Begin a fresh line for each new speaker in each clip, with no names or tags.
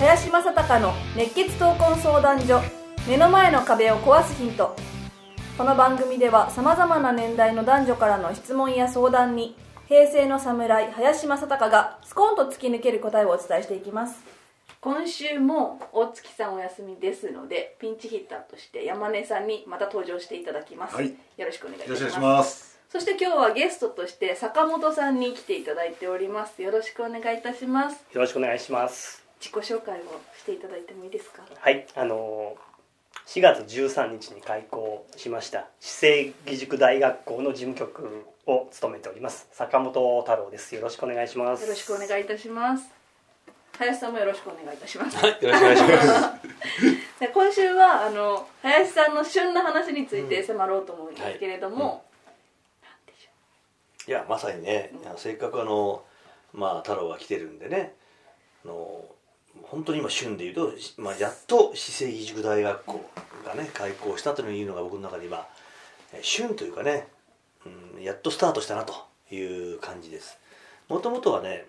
林正孝の熱血闘魂相談所。目の前の壁を壊すヒント。
この番組ではさまざまな年代の男女からの質問や相談に平成の侍林正孝がスコンと突き抜ける答えをお伝えしていきます。今週も大月さんお休みですのでピンチヒッターとして山根さんにまた登場していただきます、
はい。
よろしくお願いいたします。
よろしくお願いします。
そして今日はゲストとして坂本さんに来ていただいております。よろしくお願いいたします。
よろしくお願いします。
自己紹介をしていただいてもいいですか？
はい、あのー4月13日に開校しました市政義塾大学校の事務局を務めております坂本太郎です。よろしくお願いします。
よろしくお願いいたします。林さんもよろしくお願いいたします、
よろしくお願いします。
で今週はあの林さんの旬な話について迫ろうと思うんですけれども、なんでしょ
いやまさにね、あのせっかくあのまあ太郎が来てるんでねあの本当に今旬でいうと、しまあ、やっと市政義塾大学校がね開校したというのが僕の中で今え旬というかね、うん、やっとスタートしたなという感じです。もともとはね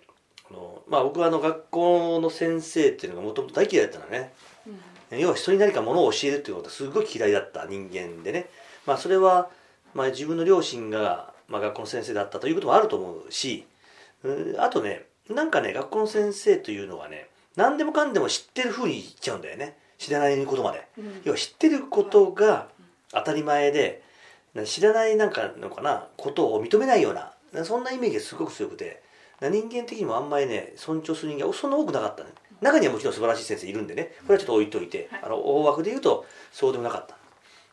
あの、まあ、僕はあの学校の先生っていうのがもともと大嫌いだったのね。
う、うん。
要は人に何かものを教えるっていうことがすごい嫌いだった人間でね、まあ、それは、まあ、自分の両親が、まあ、学校の先生だったということもあると思うしうんあとねなんかね学校の先生というのはね何でもかんでも知ってるふうに言っちゃうんだよね。知らないことまで。
うん。
要は知ってることが当たり前で知らないなんかのかなことを認めないようなそんなイメージがすごく強くて人間的にもあんまりね尊重する人間はそんな多くなかったね。中にはもちろん素晴らしい先生いるんでね。これはちょっと置いといて、
はい。
あの大枠で言うとそうでもなかった、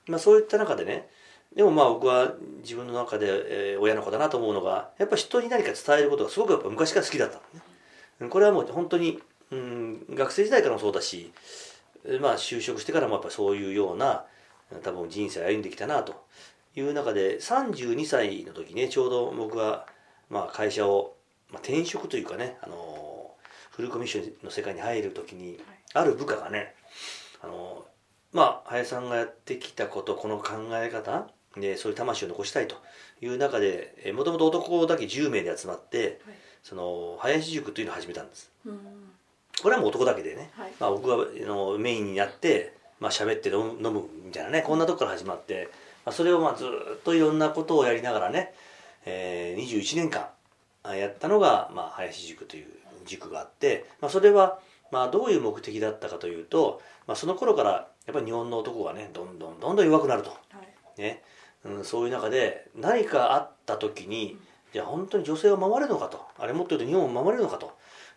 まあ、そういった中でねでもまあ僕は自分の中で、えー親の子だなと思うのがやっぱ人に何か伝えることがすごくやっぱ昔から好きだったのね。うんこれはもう本当に、うん、学生時代からもそうだし、えーまあ就職してからもやっぱそういうような多分人生を歩んできたなという中で32歳の時ねちょうど僕はまあ会社を、まあ、転職というかね、あのーフルコミッションの世界に入る時にある部下がね、あのーまあ林さんがやってきたことこの考え方でそういう魂を残したいという中でもともと男だけ10名で集まって
はい。
その林塾というのを始めたんです。
うん
これはもう男だけでね、
はい。
まあ、僕があのメインになって、まあ喋って飲む飲むみたいなねこんなとこから始まって、まあ、それをまあずっといろんなことをやりながらね、えー、21年間あやったのが、まあ、林塾という塾があって、まあ、それはまあどういう目的だったかというと、まあ、その頃からやっぱり日本の男がねどんどんどんどん弱くなると。
はい。
ね。うん、そういう中で何かあった時にじゃあ本当に女性を守れるのかと。あれもっと言うと日本を守れるのかと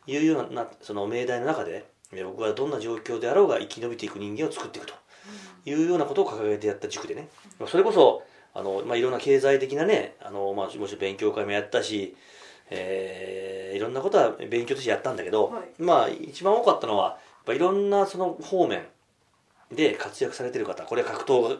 いうようなその命題の中でえ僕はどんな状況であろうが生き延びていく人間を作っていくと。いうようなことを掲げてやった塾でね。それこそあの、まあ、いろんな経済的なねあの、まあ、もちろん勉強会もやったし、えーいろんなことは勉強としてやったんだけど、
はい。
まあ一番多かったのはやっぱいろんなその方面で活躍されてる方これは格闘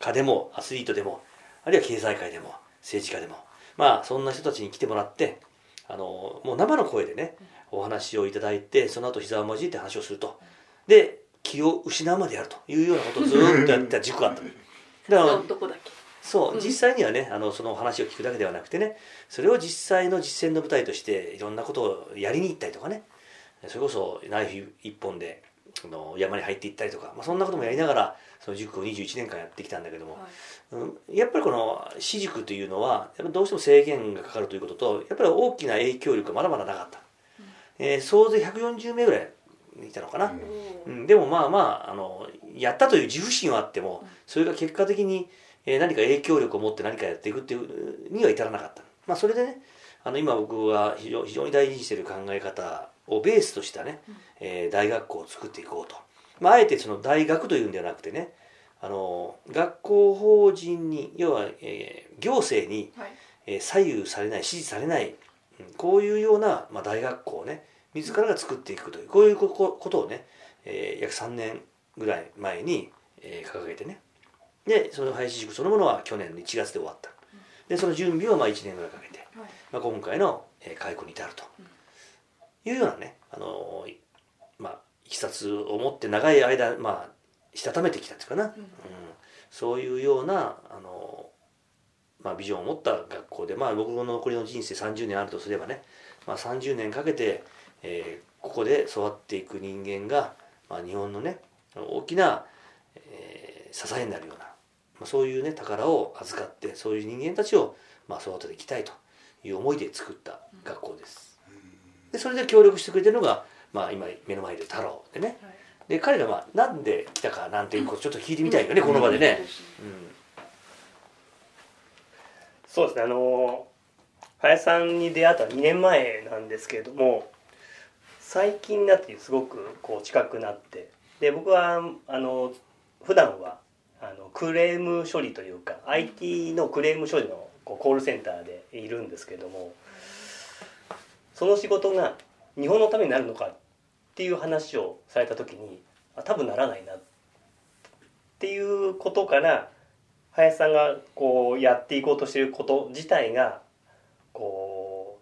家でもアスリートでもあるいは経済界でも政治家でもまあそんな人たちに来てもらってあのもう生の声でねお話をいただいてその後膝を交えて話をすると。で気を失うまでやるというようなことをずーっとやってた塾があったの。だから
男だけ？
そう、
うん。
実際にはねあのその話を聞くだけではなくてねそれを実際の実践の舞台としていろんなことをやりに行ったりとかね。それこそナイフ一本であの山に入っていったりとか、まあ、そんなこともやりながらその塾を21年間やってきたんだけども、うんやっぱりこの私塾というのはやっぱどうしても制限がかかるということとやっぱり大きな影響力がまだまだなかった、えー総勢140名ぐらいいたのかな、うん、でもまあまああのやったという自負心はあってもそれが結果的に、えー何か影響力を持って何かやっていくっていうには至らなかった、まあ、それでねあの今僕は非常非常に大事にしている考え方をベースとしたね、えー大学校を作っていこうと、まあ、あえてその大学というんではなくてねあの学校法人に要は、えー行政に、
はい。
えー左右されない支持されない、うんこういうような、まあ、大学校をね自らが作っていくというこういうことをね、えー、約3年ぐらい前に、えー、掲げてね。でその林塾そのものは去年の1月で終わった。でその準備をまあ1年ぐらいかけて、はい、まあ、今回の、えー、開校に至ると。いうようなねあのー、まあいきさつを持って長い間まあしたためてきたっていうかな、うん、うん、そういうようなあのー、まあ、ビジョンを持った学校でまあ僕の残りの人生30年あるとすればね、まあ、30年かけて、えー、ここで育っていく人間が、まあ、日本のね大きな、えー、支えになるようなまあ、そういうね宝を預かってそういう人間たちを、まあ、育てていきたいという思いで作った学校です。でそれで協力してくれてるのが、まあ、今目の前で太郎でね、で彼がまあなんで来たかなんていうことちょっと聞いてみたいよね、この場でね、うん、
そうですねあの林さんに出会った2年前なんですけれども最近になってすごくこう近くなってで僕はあの普段はあのクレーム処理というか IT のクレーム処理のこうコールセンターでいるんですけどもその仕事が日本のためになるのかっていう話をされた時にあ多分ならないなっていうことから林さんがこうやっていこうとしていること自体がこ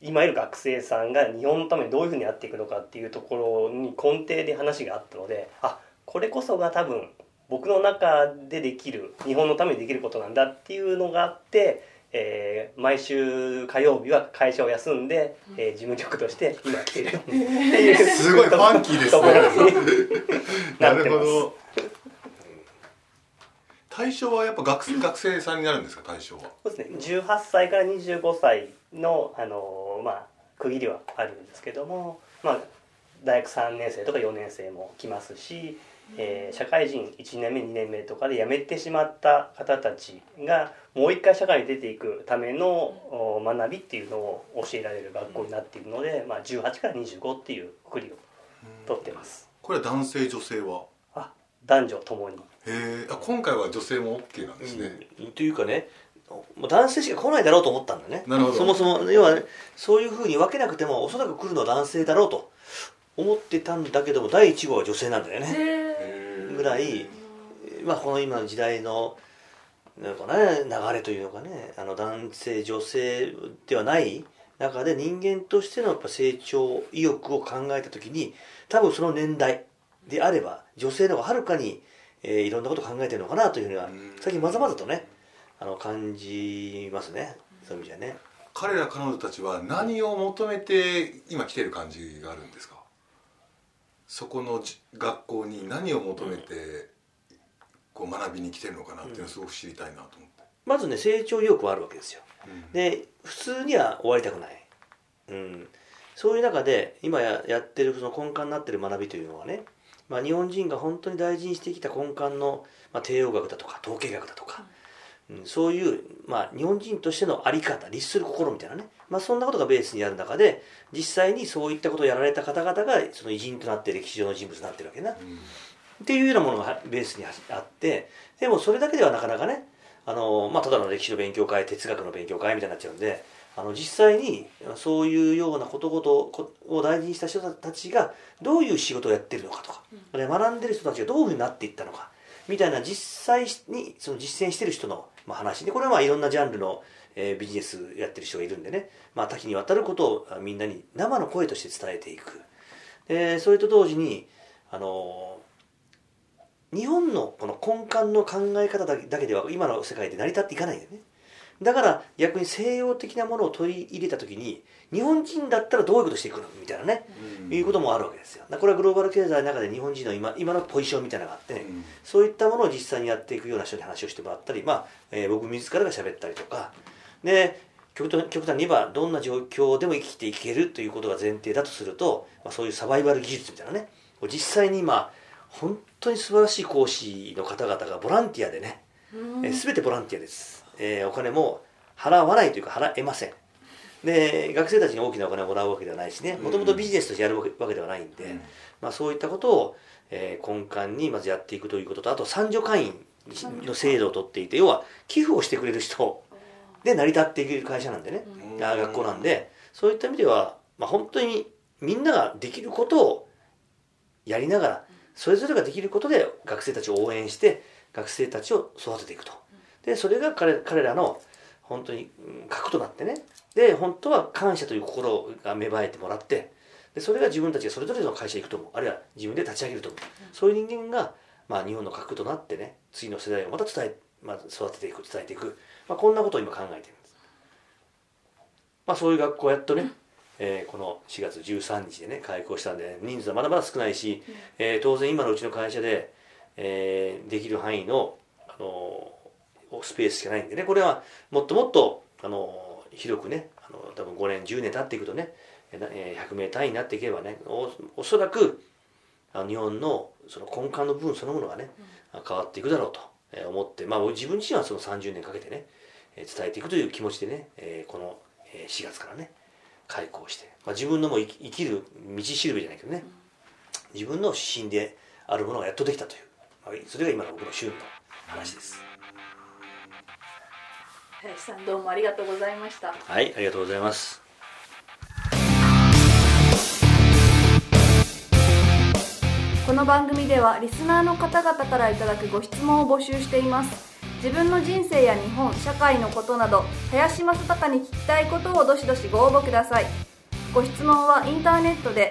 う今いる学生さんが日本のためにどういうふうにやっていくのかっていうところに根底で話があったのであこれこそが多分僕の中でできる日本のためにできることなんだっていうのがあって、えー、毎週火曜日は会社を休んで、えー、事務局として今来てるっていう
すごいファンキーですね。なるほど対象はやっぱ学 学生さんになるんですか対象は？
そうですね。18歳から25歳のあのまあ区切りはあるんですけどもまあ大学3年生とか4年生も来ますしえー、社会人1年目2年目とかで辞めてしまった方たちがもう一回社会に出ていくための学びっていうのを教えられる学校になっているので、まあ、18から25っていうくりを取ってます。
これは男性女性は？
あ男女ともにへ
え今回は女性も OK なんですね、
うん、というかね男性しか来ないだろうと思ったんだね。
なるほど。
そもそも要は、ね、そういうふうに分けなくてもおそらく来るのは男性だろうと思ってたんだけども第1号は女性なんだよね。ぐらい、まあ、この今の時代のなんか、ね、流れというのかねあの男性女性ではない中で人間としてのやっぱ成長意欲を考えた時に多分その年代であれば女性の方がはるかに、えー、いろんなことを考えてるのかなというふうには最近まざまざとねあの感じますね。そういう意味じゃね。
彼ら彼女たちは何を求めて今来てる感じがあるんですか？そこの学校に何を求めてこう学びに来てるのかなっていうのをすごく知りたいなと思って、
まずね成長意欲はあるわけですよ、うん、で普通には終わりたくない、うん、そういう中で今ややってるその根幹になってる学びというのはね、まあ、日本人が本当に大事にしてきた根幹の、まあ、帝王学だとか統計学だとか、うん、そういう、まあ、日本人としての在り方律する心みたいなね。まあ、そんなことがベースにある中で実際にそういったことをやられた方々がその偉人となって歴史上の人物になってるわけな、うん、っていうようなものがベースにあってでもそれだけではなかなかねあの、まあ、ただの歴史の勉強会哲学の勉強会みたいになっちゃうんであの実際にそういうようなことごとを大事にした人たちがどういう仕事をやってるのかとか、うん、学んでる人たちがどういうふうになっていったのかみたいな実際にその実践してる人の話でこれはまあいろんなジャンルのえー、ビジネスやってる人がいるんでね、まあ、多岐にわたることをみんなに生の声として伝えていく、えー、それと同時にあの日本のこの根幹の考え方だけでは今の世界で成り立っていかないよねだから逆に西洋的なものを取り入れた時に日本人だったらどういうことしていくの？みたいなね、うん、いうこともあるわけですよ。これはグローバル経済の中で日本人の今今のポジションみたいなのがあってね、うん、そういったものを実際にやっていくような人に話をしてもらったり、まあえー、僕自らが喋ったりとか。で極端極端に言えばどんな状況でも生きていけるということが前提だとすると、まあ、そういうサバイバル技術みたいなね。実際に今本当に素晴らしい講師の方々がボランティアでね、えー、全てボランティアです、えー、お金も払わないというか払えません。で学生たちに大きなお金をもらうわけではないしね。もともとビジネスとしてやるわけではないんで、うん、まあ、そういったことを、えー、根幹にまずやっていくということとあと三助会員の制度を取っていて要は寄付をしてくれる人で成り立っていける会社なんでね、学校なんで。そういった意味では、まあ、本当にみんなができることをやりながらそれぞれができることで学生たちを応援して学生たちを育てていくとでそれが彼彼らの本当にうん核となってね。で本当は感謝という心が芽生えてもらってでそれが自分たちがそれぞれの会社に行くと思う。あるいは自分で立ち上げると思う、そういう人間が、まあ、日本の核となってね次の世代をまた伝え、まあ、育てていく伝えていく、まあ、こんなことを今考えてるんです、まあ、そういう学校をやっとね、えーこの4月13日でね開校したんで人数はまだまだ少ないし、えー当然今のうちの会社で、えーできる範囲の、あのースペースしかないんでね。これはもっともっと、あのー広くねあの多分5年10年経っていくとね、えーなえー100名単位になっていけばねおおそらくあの日本のその根幹の部分そのものがね、変わっていくだろうとえー思って、まあ、自分自身はその30年かけてねえー伝えていくという気持ちでね、えーこのえー4月からね開校して、まあ、自分のもう生きる道しるべじゃないけどね、自分の指針であるものがやっとできたという、まあ、それが今の僕の週の話です
林さんどうもありがとうございました。
はいありがとうございます。
この番組ではリスナーの方々からいただくご質問を募集しています。自分の人生や日本社会のことなど林正孝に聞きたいことをどしどしご応募ください。ご質問はインターネットで